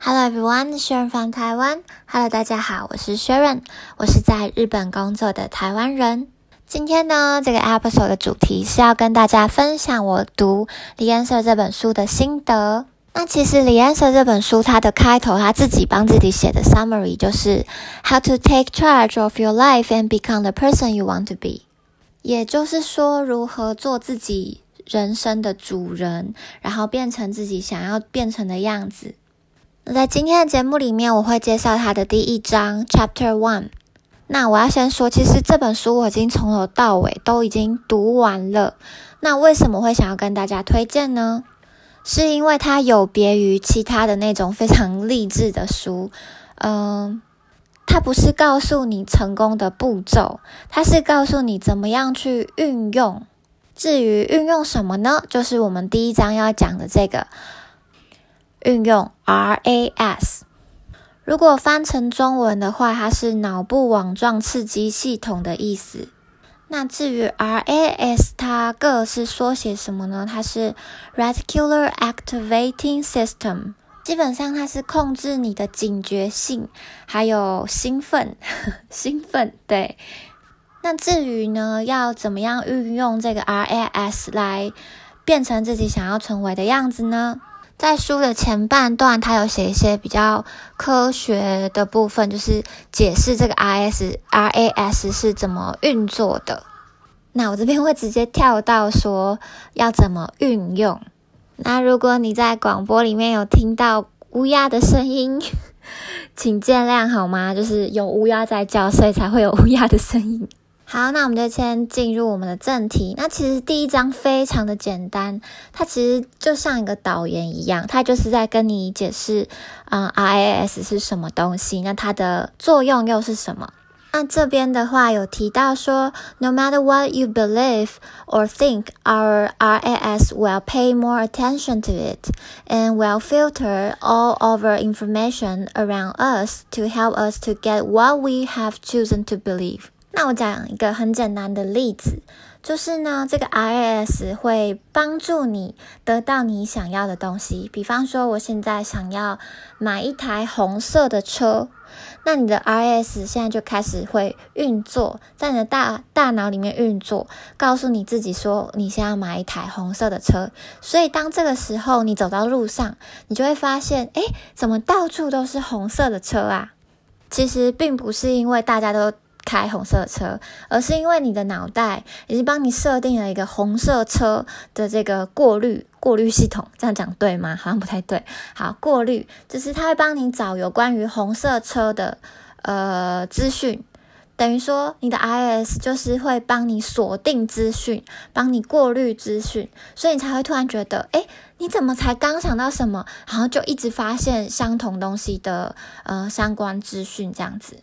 Hello everyone, Sharon from Taiwan. Hello，大家好，我是 Sharon，我是在日本工作的台湾人。今天呢，这个 episode 的主题是要跟大家分享我读《The Answer》这本书的心得。那其实《The Answer》这本书它的开头，他自己帮自己写的 summary 就是 How to take charge of your life and become the person you want to be，也就是说如何做自己人生的主人，然后变成自己想要变成的样子。在今天的节目里面，我会介绍它的第一章 Chapter One。那我要先说，其实这本书我已经从头到尾都已经读完了。那为什么会想要跟大家推荐呢？是因为它有别于其他的那种非常励志的书，嗯，它不是告诉你成功的步骤，它是告诉你怎么样去运用。至于运用什么呢？就是我们第一章要讲的这个。运用 RAS，如果翻成中文的话，它是脑部网状刺激系统的意思。那至于 RAS，它各是缩写什么呢？它是 Reticular Activating System，基本上它是控制你的警觉性，还有兴奋，兴奋。对。那至于呢，要怎么样运用这个 RAS 来变成自己想要成为的样子呢？在书的前半段，他有写一些比较科学的部分，就是解释这个 RS RAS 是怎么运作的。那我这边会直接跳到说要怎么运用。那如果你在广播里面有听到乌鸦的声音，请见谅好吗？就是有乌鸦在叫，所以才会有乌鸦的声音。好，那我们就先进入我们的正题。那其实第一章非常的简单，它其实就像一个导言一样，它就是在跟你解释，啊，RAS 是什么东西，那它的作用又是什么？那这边的话有提到说，No matter what you believe or think, our RAS will pay more attention to it and will filter all of our information around us to help us to get what we have chosen to believe. 那我讲一个很简单的例子，就是呢，这个 R S 会帮助你得到你想要的东西。比方说，我现在想要买一台红色的车，那你的 R S 现在就开始会运作，在你的大大脑里面运作，告诉你自己说，你想要买一台红色的车。所以，当这个时候你走到路上，你就会发现，哎，怎么到处都是红色的车啊？其实并不是因为大家都。开红色车，而是因为你的脑袋已经帮你设定了一个红色车的这个过滤过滤系统，这样讲对吗？好像不太对。好，过滤就是它会帮你找有关于红色车的呃资讯，等于说你的 I S 就是会帮你锁定资讯，帮你过滤资讯，所以你才会突然觉得，哎，你怎么才刚想到什么，然后就一直发现相同东西的呃相关资讯这样子。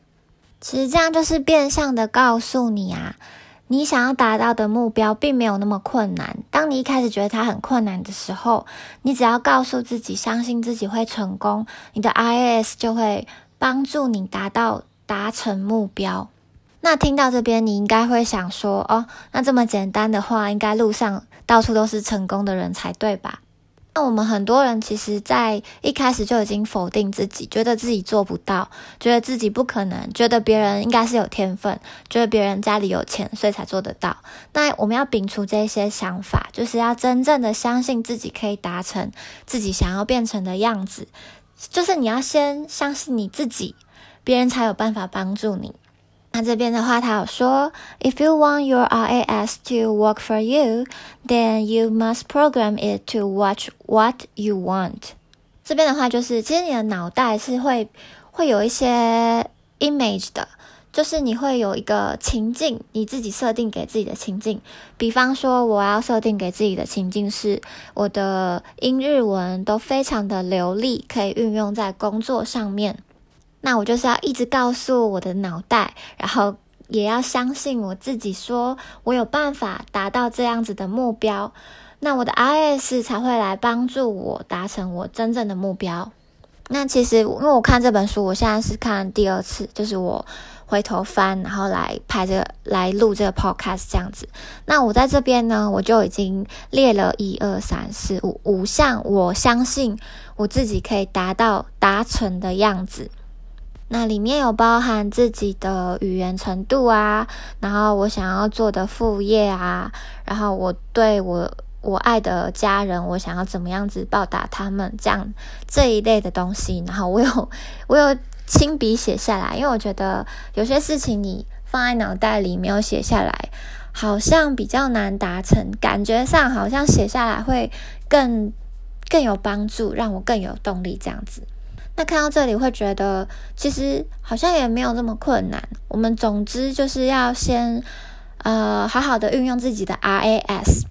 实这样就是变相的告诉你啊，你想要达到的目标并没有那么困难。当你一开始觉得它很困难的时候，你只要告诉自己，相信自己会成功，你的 IAS 就会帮助你达到达成目标。那听到这边，你应该会想说，哦，那这么简单的话，应该路上到处都是成功的人才对吧？那我们很多人其实，在一开始就已经否定自己，觉得自己做不到，觉得自己不可能，觉得别人应该是有天分，觉得别人家里有钱，所以才做得到。那我们要摒除这些想法，就是要真正的相信自己可以达成自己想要变成的样子。就是你要先相信你自己，别人才有办法帮助你。那这边的话，他有说，If you want your RAS to work for you, then you must program it to watch what you want。这边的话就是，其实你的脑袋是会会有一些 image 的，就是你会有一个情境，你自己设定给自己的情境。比方说，我要设定给自己的情境是，我的英日文都非常的流利，可以运用在工作上面。那我就是要一直告诉我的脑袋，然后也要相信我自己，说我有办法达到这样子的目标，那我的 IS 才会来帮助我达成我真正的目标。那其实因为我看这本书，我现在是看第二次，就是我回头翻，然后来拍这个来录这个 podcast 这样子。那我在这边呢，我就已经列了一二三四五五项，我相信我自己可以达到达成的样子。那里面有包含自己的语言程度啊，然后我想要做的副业啊，然后我对我我爱的家人，我想要怎么样子报答他们，这样这一类的东西，然后我有 我有亲笔写下来，因为我觉得有些事情你放在脑袋里没有写下来，好像比较难达成，感觉上好像写下来会更更有帮助，让我更有动力这样子。那看到这里会觉得，其实好像也没有那么困难。我们总之就是要先，呃，好好的运用自己的 RAS。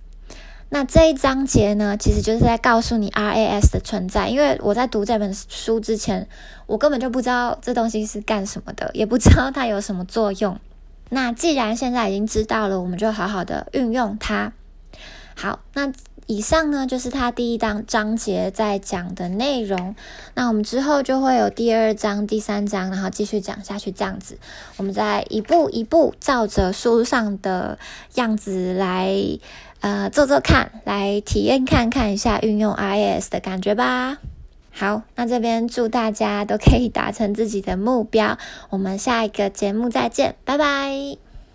那这一章节呢，其实就是在告诉你 RAS 的存在。因为我在读这本书之前，我根本就不知道这东西是干什么的，也不知道它有什么作用。那既然现在已经知道了，我们就好好的运用它。好，那。以上呢就是他第一章章节在讲的内容，那我们之后就会有第二章、第三章，然后继续讲下去，这样子，我们再一步一步照着书上的样子来，呃，做做看，来体验看看一下运用 IS 的感觉吧。好，那这边祝大家都可以达成自己的目标，我们下一个节目再见，拜拜。